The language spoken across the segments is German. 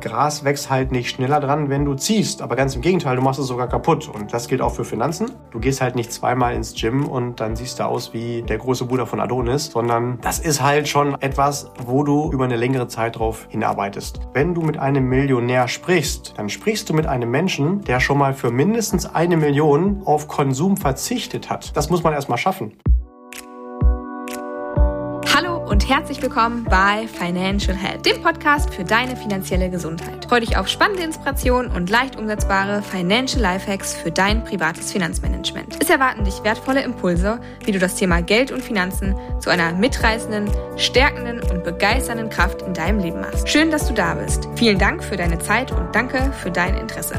Gras wächst halt nicht schneller dran, wenn du ziehst. Aber ganz im Gegenteil, du machst es sogar kaputt. Und das gilt auch für Finanzen. Du gehst halt nicht zweimal ins Gym und dann siehst du aus wie der große Bruder von Adonis, sondern das ist halt schon etwas, wo du über eine längere Zeit drauf hinarbeitest. Wenn du mit einem Millionär sprichst, dann sprichst du mit einem Menschen, der schon mal für mindestens eine Million auf Konsum verzichtet hat. Das muss man erstmal schaffen und herzlich willkommen bei Financial Health, dem Podcast für deine finanzielle Gesundheit. Freue dich auf spannende Inspirationen und leicht umsetzbare Financial Lifehacks für dein privates Finanzmanagement. Es erwarten dich wertvolle Impulse, wie du das Thema Geld und Finanzen zu einer mitreißenden, stärkenden und begeisternden Kraft in deinem Leben machst. Schön, dass du da bist. Vielen Dank für deine Zeit und danke für dein Interesse.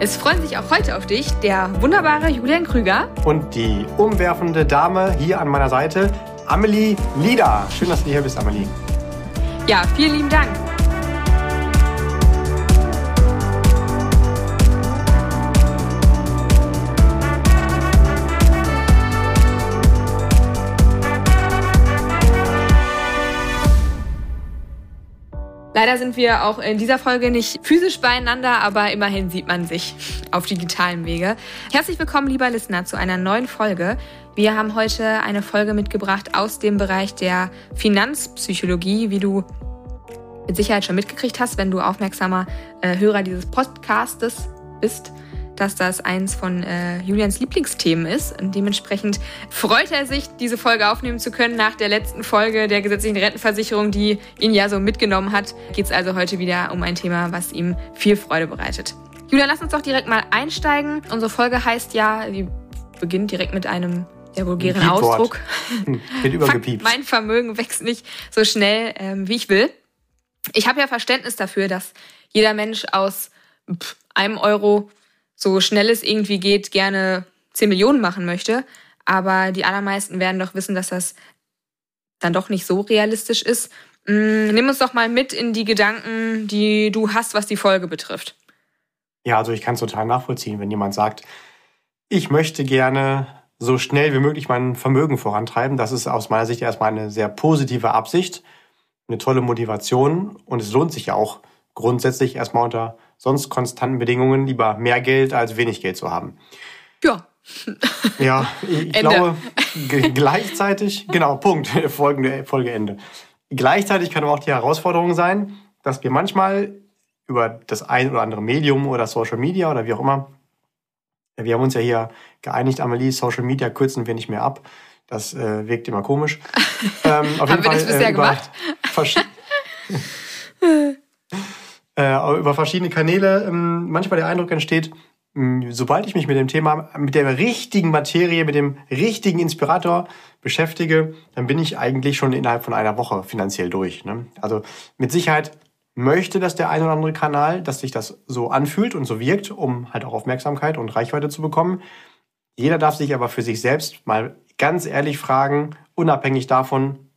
Es freuen sich auch heute auf dich der wunderbare Julian Krüger und die umwerfende Dame hier an meiner Seite, Amelie Lieder. Schön, dass du hier bist, Amelie. Ja, vielen lieben Dank. Leider sind wir auch in dieser Folge nicht physisch beieinander, aber immerhin sieht man sich auf digitalem Wege. Herzlich willkommen, lieber Listener, zu einer neuen Folge. Wir haben heute eine Folge mitgebracht aus dem Bereich der Finanzpsychologie, wie du mit Sicherheit schon mitgekriegt hast, wenn du aufmerksamer äh, Hörer dieses Podcastes bist, dass das eins von äh, Julians Lieblingsthemen ist. Und dementsprechend freut er sich, diese Folge aufnehmen zu können. Nach der letzten Folge der gesetzlichen Rentenversicherung, die ihn ja so mitgenommen hat, geht es also heute wieder um ein Thema, was ihm viel Freude bereitet. Julian, lass uns doch direkt mal einsteigen. Unsere Folge heißt ja, sie beginnt direkt mit einem der vulgären Ausdruck. Hm, wird übergepiept. mein Vermögen wächst nicht so schnell, ähm, wie ich will. Ich habe ja Verständnis dafür, dass jeder Mensch aus einem Euro so schnell es irgendwie geht gerne 10 Millionen machen möchte. Aber die allermeisten werden doch wissen, dass das dann doch nicht so realistisch ist. Mm, nimm uns doch mal mit in die Gedanken, die du hast, was die Folge betrifft. Ja, also ich kann es total nachvollziehen, wenn jemand sagt, ich möchte gerne so schnell wie möglich mein Vermögen vorantreiben. Das ist aus meiner Sicht erstmal eine sehr positive Absicht, eine tolle Motivation und es lohnt sich ja auch grundsätzlich erstmal unter sonst konstanten Bedingungen lieber mehr Geld als wenig Geld zu haben. Ja. Ja, ich glaube gleichzeitig, genau, Punkt, folgende Folgeende. Gleichzeitig kann aber auch die Herausforderung sein, dass wir manchmal über das ein oder andere Medium oder Social Media oder wie auch immer wir haben uns ja hier geeinigt, Amelie, Social Media kürzen wir nicht mehr ab. Das äh, wirkt immer komisch. Ähm, auf jeden haben Fall, wir das bisher äh, gemacht? Äh, über verschiedene Kanäle ähm, manchmal der Eindruck entsteht, hm, sobald ich mich mit dem Thema, mit der richtigen Materie, mit dem richtigen Inspirator beschäftige, dann bin ich eigentlich schon innerhalb von einer Woche finanziell durch. Ne? Also mit Sicherheit möchte das der ein oder andere Kanal, dass sich das so anfühlt und so wirkt, um halt auch Aufmerksamkeit und Reichweite zu bekommen. Jeder darf sich aber für sich selbst mal ganz ehrlich fragen, unabhängig davon,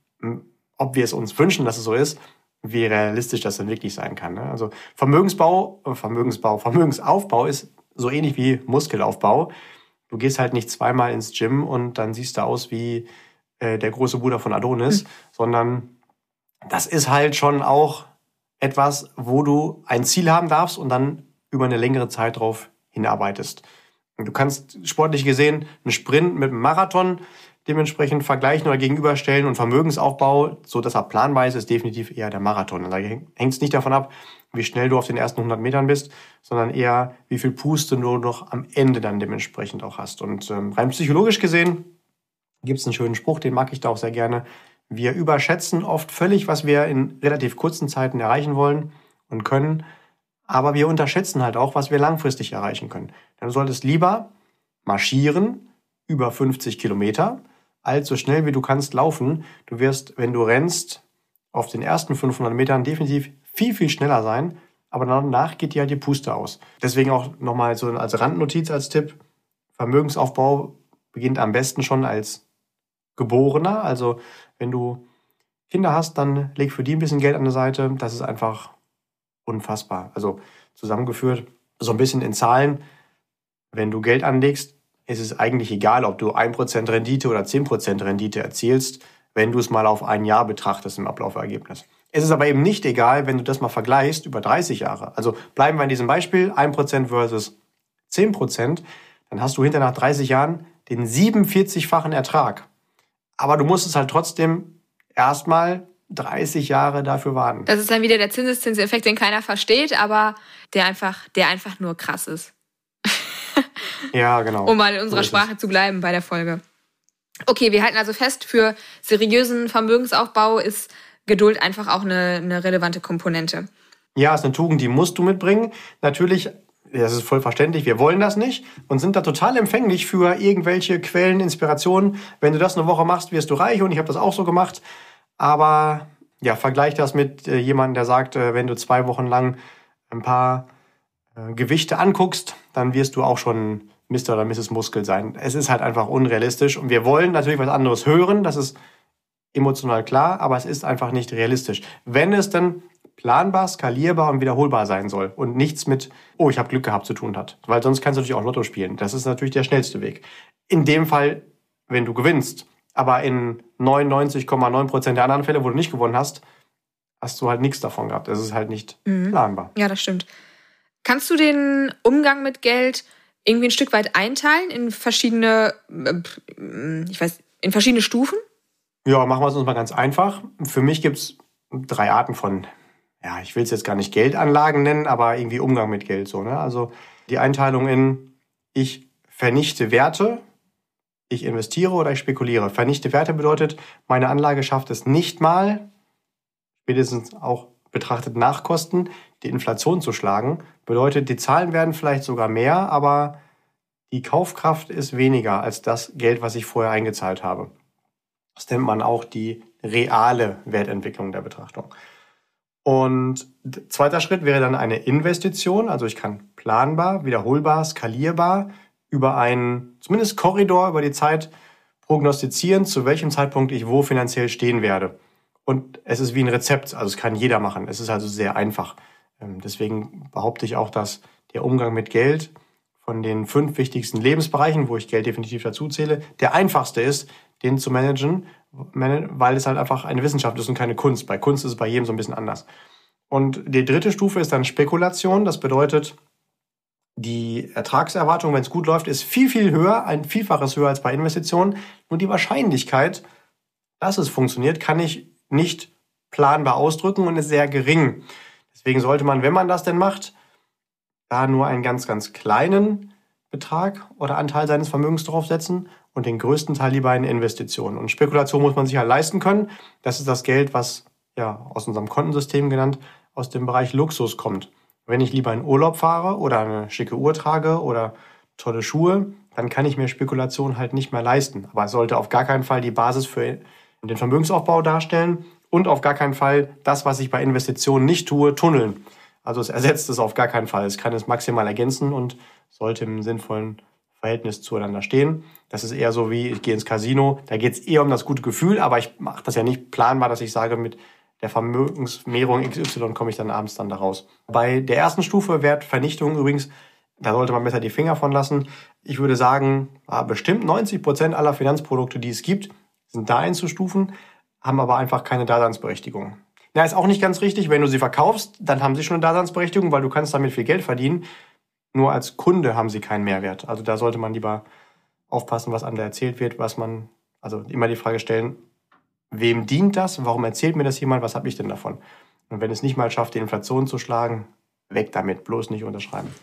ob wir es uns wünschen, dass es so ist, wie realistisch das denn wirklich sein kann. Ne? Also Vermögensbau, äh, Vermögensbau, Vermögensaufbau ist so ähnlich wie Muskelaufbau. Du gehst halt nicht zweimal ins Gym und dann siehst du aus wie äh, der große Bruder von Adonis, mhm. sondern das ist halt schon auch etwas, wo du ein Ziel haben darfst und dann über eine längere Zeit drauf hinarbeitest. Du kannst sportlich gesehen einen Sprint mit einem Marathon dementsprechend vergleichen oder gegenüberstellen und Vermögensaufbau, so dass er planbar ist, ist definitiv eher der Marathon. Da hängt es nicht davon ab, wie schnell du auf den ersten 100 Metern bist, sondern eher, wie viel Puste du noch am Ende dann dementsprechend auch hast. Und ähm, rein psychologisch gesehen gibt es einen schönen Spruch, den mag ich da auch sehr gerne. Wir überschätzen oft völlig, was wir in relativ kurzen Zeiten erreichen wollen und können, aber wir unterschätzen halt auch, was wir langfristig erreichen können. Dann solltest lieber marschieren über 50 Kilometer, so schnell wie du kannst laufen. Du wirst, wenn du rennst, auf den ersten 500 Metern definitiv viel, viel schneller sein, aber danach geht dir halt die Puste aus. Deswegen auch nochmal so als Randnotiz, als Tipp, Vermögensaufbau beginnt am besten schon als Geborener, also wenn du Kinder hast, dann leg für die ein bisschen Geld an der Seite. Das ist einfach unfassbar. Also zusammengeführt, so ein bisschen in Zahlen. Wenn du Geld anlegst, ist es eigentlich egal, ob du 1% Rendite oder 10% Rendite erzielst, wenn du es mal auf ein Jahr betrachtest im Ablaufergebnis. Es ist aber eben nicht egal, wenn du das mal vergleichst über 30 Jahre. Also bleiben wir in diesem Beispiel 1% versus 10%, dann hast du hinter nach 30 Jahren den 47-fachen Ertrag. Aber du musst es halt trotzdem erstmal 30 Jahre dafür warten. Das ist dann wieder der Zinseszinseffekt, den keiner versteht, aber der einfach, der einfach nur krass ist. ja, genau. Um mal in unserer so Sprache zu bleiben bei der Folge. Okay, wir halten also fest, für seriösen Vermögensaufbau ist Geduld einfach auch eine, eine relevante Komponente. Ja, ist eine Tugend, die musst du mitbringen. Natürlich, das ist voll verständlich, wir wollen das nicht und sind da total empfänglich für irgendwelche Quellen, Inspirationen. Wenn du das eine Woche machst, wirst du reich und ich habe das auch so gemacht. Aber ja, vergleich das mit äh, jemandem, der sagt, äh, wenn du zwei Wochen lang ein paar äh, Gewichte anguckst, dann wirst du auch schon Mr. oder Mrs. Muskel sein. Es ist halt einfach unrealistisch und wir wollen natürlich was anderes hören, das ist emotional klar, aber es ist einfach nicht realistisch. Wenn es dann planbar, skalierbar und wiederholbar sein soll und nichts mit, oh, ich habe Glück gehabt zu tun hat. Weil sonst kannst du natürlich auch Lotto spielen. Das ist natürlich der schnellste Weg. In dem Fall, wenn du gewinnst. Aber in 99,9 Prozent der anderen Fälle, wo du nicht gewonnen hast, hast du halt nichts davon gehabt. Das ist halt nicht mhm. planbar. Ja, das stimmt. Kannst du den Umgang mit Geld irgendwie ein Stück weit einteilen in verschiedene, äh, ich weiß, in verschiedene Stufen? Ja, machen wir es uns mal ganz einfach. Für mich gibt es drei Arten von, ja, ich will es jetzt gar nicht Geldanlagen nennen, aber irgendwie Umgang mit Geld so. Ne? Also die Einteilung in, ich vernichte Werte, ich investiere oder ich spekuliere. Vernichte Werte bedeutet, meine Anlage schafft es nicht mal, spätestens auch betrachtet Nachkosten, die Inflation zu schlagen. Bedeutet, die Zahlen werden vielleicht sogar mehr, aber die Kaufkraft ist weniger als das Geld, was ich vorher eingezahlt habe. Das nennt man auch die reale Wertentwicklung der Betrachtung. Und zweiter Schritt wäre dann eine Investition. Also ich kann planbar, wiederholbar, skalierbar über einen zumindest Korridor über die Zeit prognostizieren, zu welchem Zeitpunkt ich wo finanziell stehen werde. Und es ist wie ein Rezept, also es kann jeder machen. Es ist also sehr einfach. Ähm, deswegen behaupte ich auch, dass der Umgang mit Geld von den fünf wichtigsten Lebensbereichen, wo ich Geld definitiv dazu zähle, der einfachste ist, den zu managen, weil es halt einfach eine Wissenschaft ist und keine Kunst. Bei Kunst ist es bei jedem so ein bisschen anders. Und die dritte Stufe ist dann Spekulation. Das bedeutet, die Ertragserwartung, wenn es gut läuft, ist viel, viel höher, ein Vielfaches höher als bei Investitionen. Nur die Wahrscheinlichkeit, dass es funktioniert, kann ich nicht planbar ausdrücken und ist sehr gering. Deswegen sollte man, wenn man das denn macht, da nur einen ganz, ganz kleinen Betrag oder Anteil seines Vermögens draufsetzen und den größten Teil lieber in Investitionen. Und Spekulation muss man sich ja leisten können. Das ist das Geld, was ja aus unserem Kontensystem genannt aus dem Bereich Luxus kommt. Wenn ich lieber in Urlaub fahre oder eine schicke Uhr trage oder tolle Schuhe, dann kann ich mir Spekulation halt nicht mehr leisten. Aber es sollte auf gar keinen Fall die Basis für den Vermögensaufbau darstellen und auf gar keinen Fall das, was ich bei Investitionen nicht tue, tunneln. Also es ersetzt es auf gar keinen Fall. Es kann es maximal ergänzen und sollte im sinnvollen Verhältnis zueinander stehen. Das ist eher so wie, ich gehe ins Casino, da geht es eher um das gute Gefühl, aber ich mache das ja nicht planbar, dass ich sage, mit der Vermögensmehrung XY komme ich dann abends dann da raus. Bei der ersten Stufe Wertvernichtung übrigens, da sollte man besser die Finger von lassen. Ich würde sagen, ah, bestimmt 90 Prozent aller Finanzprodukte, die es gibt, sind da einzustufen, haben aber einfach keine Daseinsberechtigung. Na, ist auch nicht ganz richtig. Wenn du sie verkaufst, dann haben sie schon eine Daseinsberechtigung, weil du kannst damit viel Geld verdienen. Nur als Kunde haben sie keinen Mehrwert. Also da sollte man lieber aufpassen, was einem da erzählt wird, was man, also immer die Frage stellen, wem dient das? Warum erzählt mir das jemand? Was habe ich denn davon? Und wenn es nicht mal schafft, die Inflation zu schlagen, weg damit, bloß nicht unterschreiben.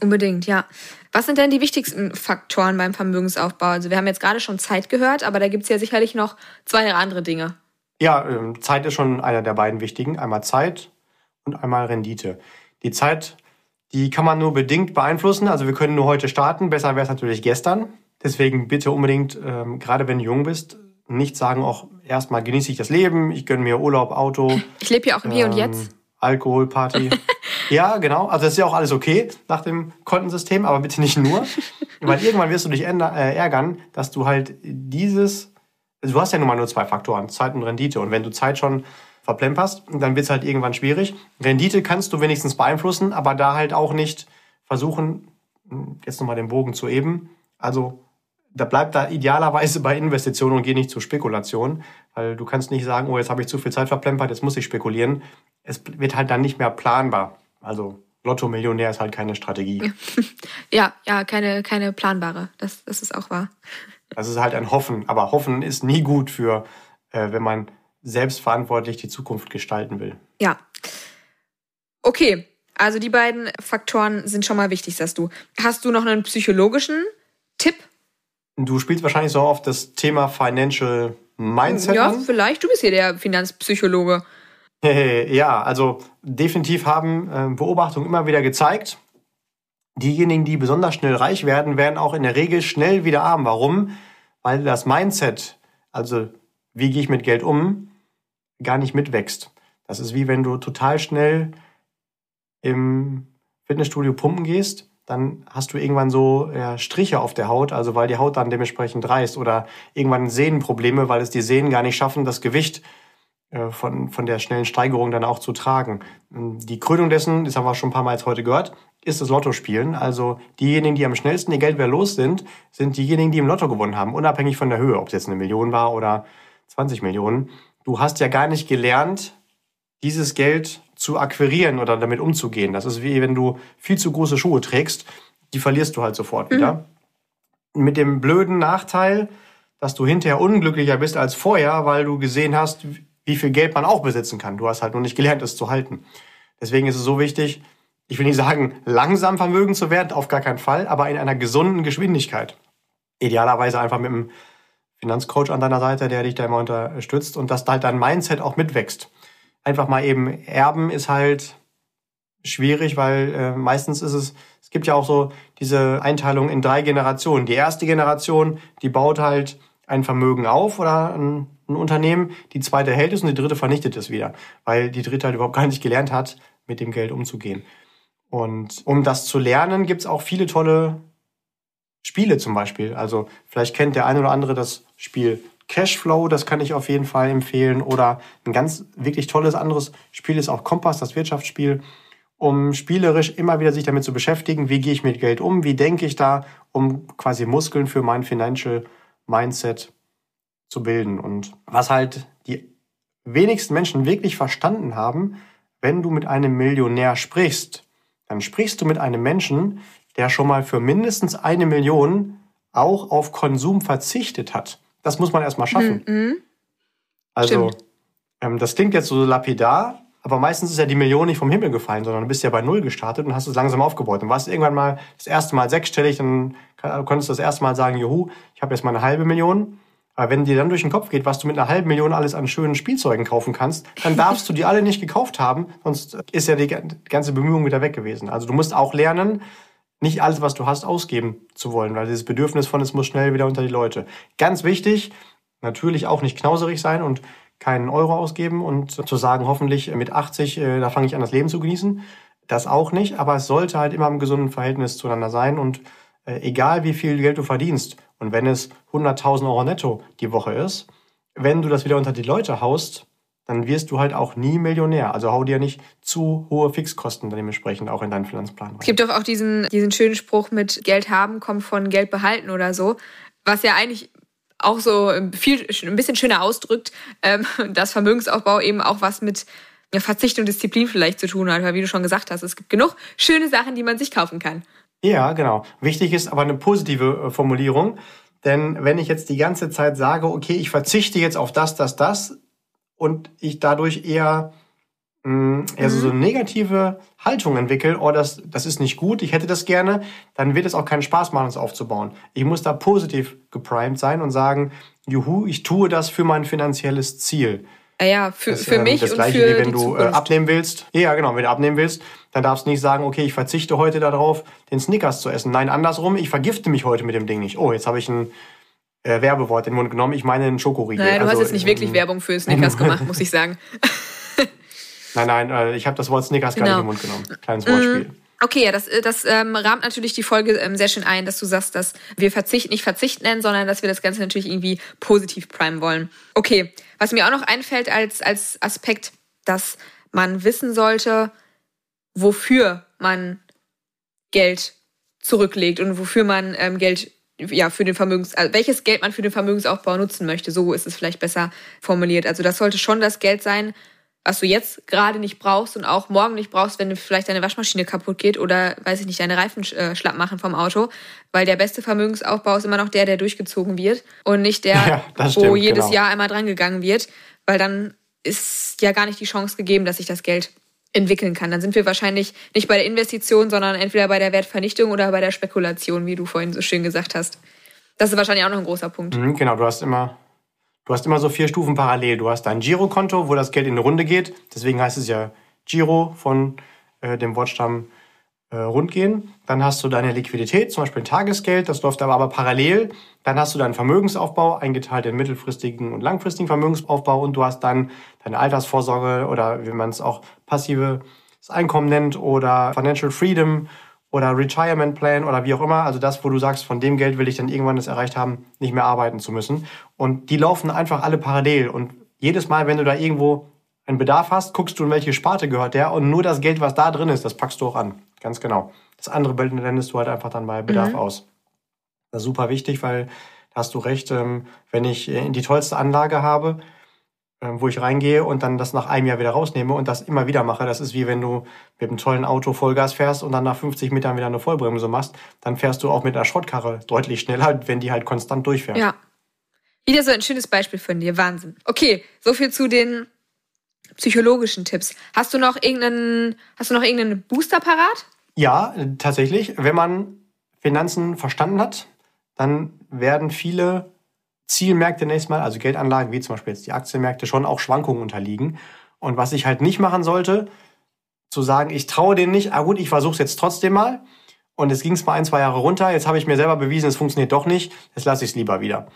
Unbedingt, ja. Was sind denn die wichtigsten Faktoren beim Vermögensaufbau? Also wir haben jetzt gerade schon Zeit gehört, aber da gibt es ja sicherlich noch zwei andere Dinge. Ja, ähm, Zeit ist schon einer der beiden wichtigen. Einmal Zeit und einmal Rendite. Die Zeit, die kann man nur bedingt beeinflussen. Also wir können nur heute starten. Besser wäre es natürlich gestern. Deswegen bitte unbedingt, ähm, gerade wenn du jung bist, nicht sagen, auch erstmal genieße ich das Leben, ich gönne mir Urlaub, Auto. Ich lebe ja auch im Hier und ähm, Jetzt. Alkohol, Party. ja, genau. Also das ist ja auch alles okay nach dem Kontensystem, aber bitte nicht nur. Weil irgendwann wirst du dich äh, ärgern, dass du halt dieses, also du hast ja nun mal nur zwei Faktoren, Zeit und Rendite. Und wenn du Zeit schon verplemperst, dann wird es halt irgendwann schwierig. Rendite kannst du wenigstens beeinflussen, aber da halt auch nicht versuchen, jetzt nochmal den Bogen zu eben, also da bleibt da idealerweise bei Investitionen und geh nicht zur Spekulation, weil du kannst nicht sagen, oh, jetzt habe ich zu viel Zeit verplempert, jetzt muss ich spekulieren. Es wird halt dann nicht mehr planbar. Also Lotto-Millionär ist halt keine Strategie. Ja, ja, keine, keine planbare. Das, das ist auch wahr. Das ist halt ein Hoffen. Aber Hoffen ist nie gut für, äh, wenn man selbstverantwortlich die Zukunft gestalten will. Ja. Okay, also die beiden Faktoren sind schon mal wichtig, sagst du. Hast du noch einen psychologischen Tipp? Du spielst wahrscheinlich so auf das Thema Financial Mindset Ja, an. vielleicht. Du bist hier der Finanzpsychologe. Ja, also definitiv haben äh, Beobachtungen immer wieder gezeigt, diejenigen, die besonders schnell reich werden, werden auch in der Regel schnell wieder arm. Warum? Weil das Mindset, also wie gehe ich mit Geld um, gar nicht mitwächst. Das ist wie wenn du total schnell im Fitnessstudio pumpen gehst, dann hast du irgendwann so ja, Striche auf der Haut, also weil die Haut dann dementsprechend reißt oder irgendwann Sehnenprobleme, weil es die Sehnen gar nicht schaffen, das Gewicht äh, von, von der schnellen Steigerung dann auch zu tragen. Die Krönung dessen, das haben wir schon ein paar Mal jetzt heute gehört, ist das Lottospielen. Also diejenigen, die am schnellsten ihr Geld wieder los sind, sind diejenigen, die im Lotto gewonnen haben, unabhängig von der Höhe, ob es jetzt eine Million war oder 20 Millionen. Du hast ja gar nicht gelernt, dieses Geld zu akquirieren oder damit umzugehen. Das ist wie wenn du viel zu große Schuhe trägst, die verlierst du halt sofort wieder. Mit dem blöden Nachteil, dass du hinterher unglücklicher bist als vorher, weil du gesehen hast, wie viel Geld man auch besitzen kann. Du hast halt nur nicht gelernt, es zu halten. Deswegen ist es so wichtig, ich will nicht sagen, langsam Vermögen zu werden, auf gar keinen Fall, aber in einer gesunden Geschwindigkeit. Idealerweise einfach mit einem Finanzcoach an deiner Seite, der dich da immer unterstützt und dass da halt dein Mindset auch mitwächst. Einfach mal eben erben ist halt schwierig, weil äh, meistens ist es, es gibt ja auch so diese Einteilung in drei Generationen. Die erste Generation, die baut halt ein Vermögen auf oder ein, ein Unternehmen, die zweite hält es und die dritte vernichtet es wieder, weil die dritte halt überhaupt gar nicht gelernt hat, mit dem Geld umzugehen. Und um das zu lernen, gibt's auch viele tolle Spiele zum Beispiel. Also vielleicht kennt der eine oder andere das Spiel Cashflow, das kann ich auf jeden Fall empfehlen. Oder ein ganz wirklich tolles anderes Spiel ist auch Kompass, das Wirtschaftsspiel, um spielerisch immer wieder sich damit zu beschäftigen, wie gehe ich mit Geld um, wie denke ich da, um quasi Muskeln für mein Financial Mindset zu bilden. Und was halt die wenigsten Menschen wirklich verstanden haben, wenn du mit einem Millionär sprichst, dann sprichst du mit einem Menschen, der schon mal für mindestens eine Million auch auf Konsum verzichtet hat. Das muss man erstmal schaffen. Mhm. Also, Stimmt. ähm, das klingt jetzt so lapidar, aber meistens ist ja die Million nicht vom Himmel gefallen, sondern du bist ja bei Null gestartet und hast es langsam aufgebaut. Und warst irgendwann mal das erste Mal sechsstellig, dann konntest du das erste Mal sagen, juhu, ich habe jetzt mal eine halbe Million. Aber wenn dir dann durch den Kopf geht, was du mit einer halben Million alles an schönen Spielzeugen kaufen kannst, dann darfst du die alle nicht gekauft haben, sonst ist ja die ganze Bemühung wieder weg gewesen. Also du musst auch lernen, nicht alles, was du hast, ausgeben zu wollen, weil dieses Bedürfnis von es muss schnell wieder unter die Leute. Ganz wichtig, natürlich auch nicht knauserig sein und keinen Euro ausgeben und zu sagen, hoffentlich mit 80, äh, da fange ich an, das Leben zu genießen. Das auch nicht, aber es sollte halt immer im gesunden Verhältnis zueinander sein und äh, egal wie viel Geld du verdienst und wenn es 100.000 Euro netto die Woche ist, wenn du das wieder unter die Leute haust, dann wirst du halt auch nie Millionär. Also hau dir nicht zu hohe Fixkosten dementsprechend auch in deinen Finanzplan rein. Es gibt doch auch diesen, diesen schönen Spruch mit Geld haben kommt von Geld behalten oder so, was ja eigentlich auch so viel, ein bisschen schöner ausdrückt, ähm, dass Vermögensaufbau eben auch was mit ja, Verzicht und Disziplin vielleicht zu tun hat, weil wie du schon gesagt hast, es gibt genug schöne Sachen, die man sich kaufen kann. Ja, genau. Wichtig ist aber eine positive äh, Formulierung. Denn wenn ich jetzt die ganze Zeit sage, okay, ich verzichte jetzt auf das, das, das und ich dadurch eher, eher so, eine negative Haltung entwickle, oh, das, das ist nicht gut, ich hätte das gerne, dann wird es auch keinen Spaß machen, es aufzubauen. Ich muss da positiv geprimed sein und sagen, juhu, ich tue das für mein finanzielles Ziel. Äh, Ja, für, Das, für ähm, mich das und gleiche, für wie wenn du äh, Zukunft. abnehmen willst. Ja, genau, wenn du abnehmen willst, dann darfst du nicht sagen, okay, ich verzichte heute darauf, den Snickers zu essen. Nein, andersrum, ich vergifte mich heute mit dem Ding nicht. Oh, jetzt habe ich ein äh, Werbewort in den Mund genommen. Ich meine einen Schokoriegel. Naja, du Also, hast jetzt nicht wirklich ähm, Werbung für Snickers gemacht, muss ich sagen. Nein, nein, äh, ich habe das Wort Snickers gar Genau. nicht in den Mund genommen. Kleines Wortspiel. Okay, ja, das, äh, das ähm, rahmt natürlich die Folge ähm, sehr schön ein, dass du sagst, dass wir Verzicht nicht Verzicht nennen, sondern dass wir das Ganze natürlich irgendwie positiv primen wollen. Okay, was mir auch noch einfällt als, als Aspekt, dass man wissen sollte, wofür man Geld zurücklegt und wofür man ähm, Geld ja, für den Vermögens, also welches Geld man für den Vermögensaufbau nutzen möchte. So ist es vielleicht besser formuliert. Also das sollte schon das Geld sein, was du jetzt gerade nicht brauchst und auch morgen nicht brauchst, wenn vielleicht deine Waschmaschine kaputt geht oder, weiß ich nicht, deine Reifen äh, schlapp machen vom Auto. Weil der beste Vermögensaufbau ist immer noch der, der durchgezogen wird und nicht der, ja, wo stimmt, jedes genau. Jahr einmal drangegangen wird. Weil dann ist ja gar nicht die Chance gegeben, dass sich das Geld entwickeln kann. Dann sind wir wahrscheinlich nicht bei der Investition, sondern entweder bei der Wertvernichtung oder bei der Spekulation, wie du vorhin so schön gesagt hast. Das ist wahrscheinlich auch noch ein großer Punkt. Mhm, genau, du hast immer, du hast immer so vier Stufen parallel. Du hast dein Girokonto, wo das Geld in eine Runde geht. Deswegen heißt es ja Giro von äh, dem Wortstamm äh, rundgehen. Dann hast du deine Liquidität, zum Beispiel ein Tagesgeld, das läuft aber, aber parallel. Dann hast du deinen Vermögensaufbau, eingeteilt in mittelfristigen und langfristigen Vermögensaufbau und du hast dann deine Altersvorsorge oder wie man es auch passives Einkommen nennt oder Financial Freedom oder Retirement Plan oder wie auch immer. Also das, wo du sagst, von dem Geld will ich dann irgendwann es erreicht haben, nicht mehr arbeiten zu müssen. Und die laufen einfach alle parallel. Und jedes Mal, wenn du da irgendwo einen Bedarf hast, guckst du, in welche Sparte gehört der und nur das Geld, was da drin ist, das packst du auch an. Ganz genau. Das andere blendest du halt einfach dann bei Bedarf mhm. aus. Das ist super wichtig, weil da hast du recht, ähm, wenn ich äh, die tollste Anlage habe, wo ich reingehe und dann das nach einem Jahr wieder rausnehme und das immer wieder mache. Das ist wie wenn du mit einem tollen Auto Vollgas fährst und dann nach 50 Metern wieder eine Vollbremse machst. Dann fährst du auch mit einer Schrottkarre deutlich schneller, wenn die halt konstant durchfährt. Ja. Wieder so ein schönes Beispiel von dir. Wahnsinn. Okay, so viel zu den psychologischen Tipps. Hast du noch irgendeinen, hast du noch irgendeinen Booster parat? Ja, tatsächlich. Wenn man Finanzen verstanden hat, dann werden viele Zielmärkte nächstes Mal, also Geldanlagen wie zum Beispiel jetzt die Aktienmärkte, schon auch Schwankungen unterliegen. Und was ich halt nicht machen sollte, zu sagen, ich traue denen nicht, ah gut, ich versuche es jetzt trotzdem mal. Und es ging es mal ein, zwei Jahre runter. Jetzt habe ich mir selber bewiesen, es funktioniert doch nicht. Jetzt lasse ich es lieber wieder.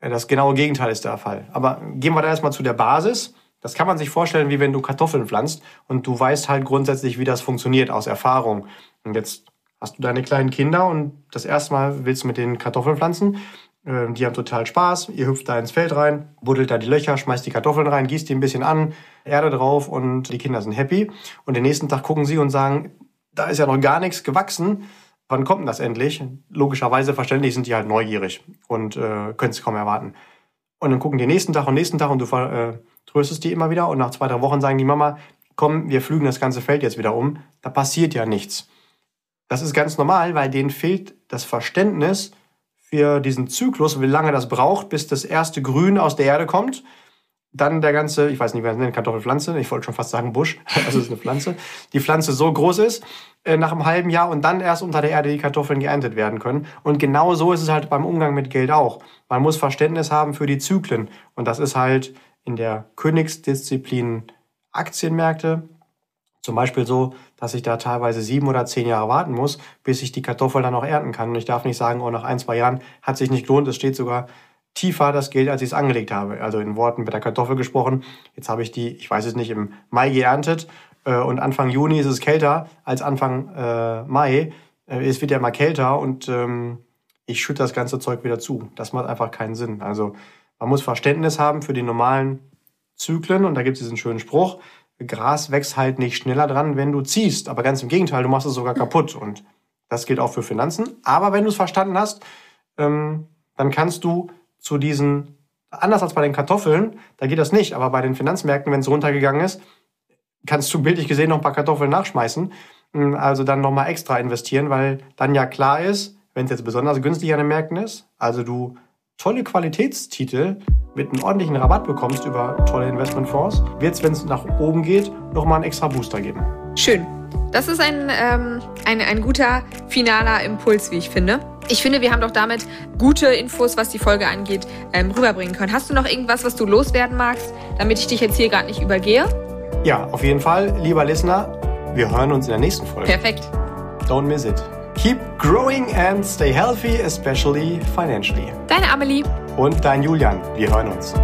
Das genaue Gegenteil ist der Fall. Aber gehen wir da erstmal zu der Basis. Das kann man sich vorstellen, wie wenn du Kartoffeln pflanzt und du weißt halt grundsätzlich, wie das funktioniert aus Erfahrung. Und jetzt hast du deine kleinen Kinder und das erste Mal willst du mit den Kartoffeln pflanzen. Ähm, die haben total Spaß. Ihr hüpft da ins Feld rein, buddelt da die Löcher, schmeißt die Kartoffeln rein, gießt die ein bisschen an, Erde drauf und die Kinder sind happy. Und den nächsten Tag gucken sie und sagen, da ist ja noch gar nichts gewachsen. Wann kommt denn das endlich? Logischerweise, verständlich sind die halt neugierig und äh, können es kaum erwarten. Und dann gucken die nächsten Tag und nächsten Tag und du äh, tröstest die immer wieder und nach zwei, drei Wochen sagen die Mama, komm, wir flügen das ganze Feld jetzt wieder um. Da passiert ja nichts. Das ist ganz normal, weil denen fehlt das Verständnis für diesen Zyklus, wie lange das braucht, bis das erste Grün aus der Erde kommt. Dann der ganze, ich weiß nicht, wie man es nennt, Kartoffelpflanze, ich wollte schon fast sagen Busch, also es ist eine Pflanze, die Pflanze so groß ist, äh, nach einem halben Jahr und dann erst unter der Erde die Kartoffeln geerntet werden können. Und genau so ist es halt beim Umgang mit Geld auch. Man muss Verständnis haben für die Zyklen. Und das ist halt in der Königsdisziplin Aktienmärkte zum Beispiel so, dass ich da teilweise sieben oder zehn Jahre warten muss, bis ich die Kartoffel dann auch ernten kann. Und ich darf nicht sagen, oh, nach ein, zwei Jahren hat sich nicht gelohnt, es steht sogar tiefer das Geld, als ich es angelegt habe. Also in Worten mit der Kartoffel gesprochen. Jetzt habe ich die, ich weiß es nicht, im Mai geerntet äh, und Anfang Juni ist es kälter als Anfang äh, Mai. Äh, es wird ja immer kälter und ähm, ich schütte das ganze Zeug wieder zu. Das macht einfach keinen Sinn. Also man muss Verständnis haben für die normalen Zyklen und da gibt es diesen schönen Spruch, Gras wächst halt nicht schneller dran, wenn du ziehst, aber ganz im Gegenteil, du machst es sogar kaputt. Und das gilt auch für Finanzen. Aber wenn du es verstanden hast, ähm, dann kannst du zu diesen, anders als bei den Kartoffeln, da geht das nicht, aber bei den Finanzmärkten, wenn es runtergegangen ist, kannst du bildlich gesehen noch ein paar Kartoffeln nachschmeißen, ähm, also dann nochmal extra investieren, weil dann ja klar ist, wenn es jetzt besonders günstig an den Märkten ist, also du tolle Qualitätstitel mit einem ordentlichen Rabatt bekommst über tolle Investmentfonds, wird es, wenn es nach oben geht, nochmal einen extra Booster geben. Schön. Das ist ein, ähm, ein, ein guter finaler Impuls, wie ich finde. Ich finde, wir haben doch damit gute Infos, was die Folge angeht, ähm, rüberbringen können. Hast du noch irgendwas, was du loswerden magst, damit ich dich jetzt hier gerade nicht übergehe? Ja, auf jeden Fall, lieber Listener, wir hören uns in der nächsten Folge. Perfekt. Don't miss it. Keep growing and stay healthy, especially financially. Deine Amelie. Und dein Julian. Wir hören uns.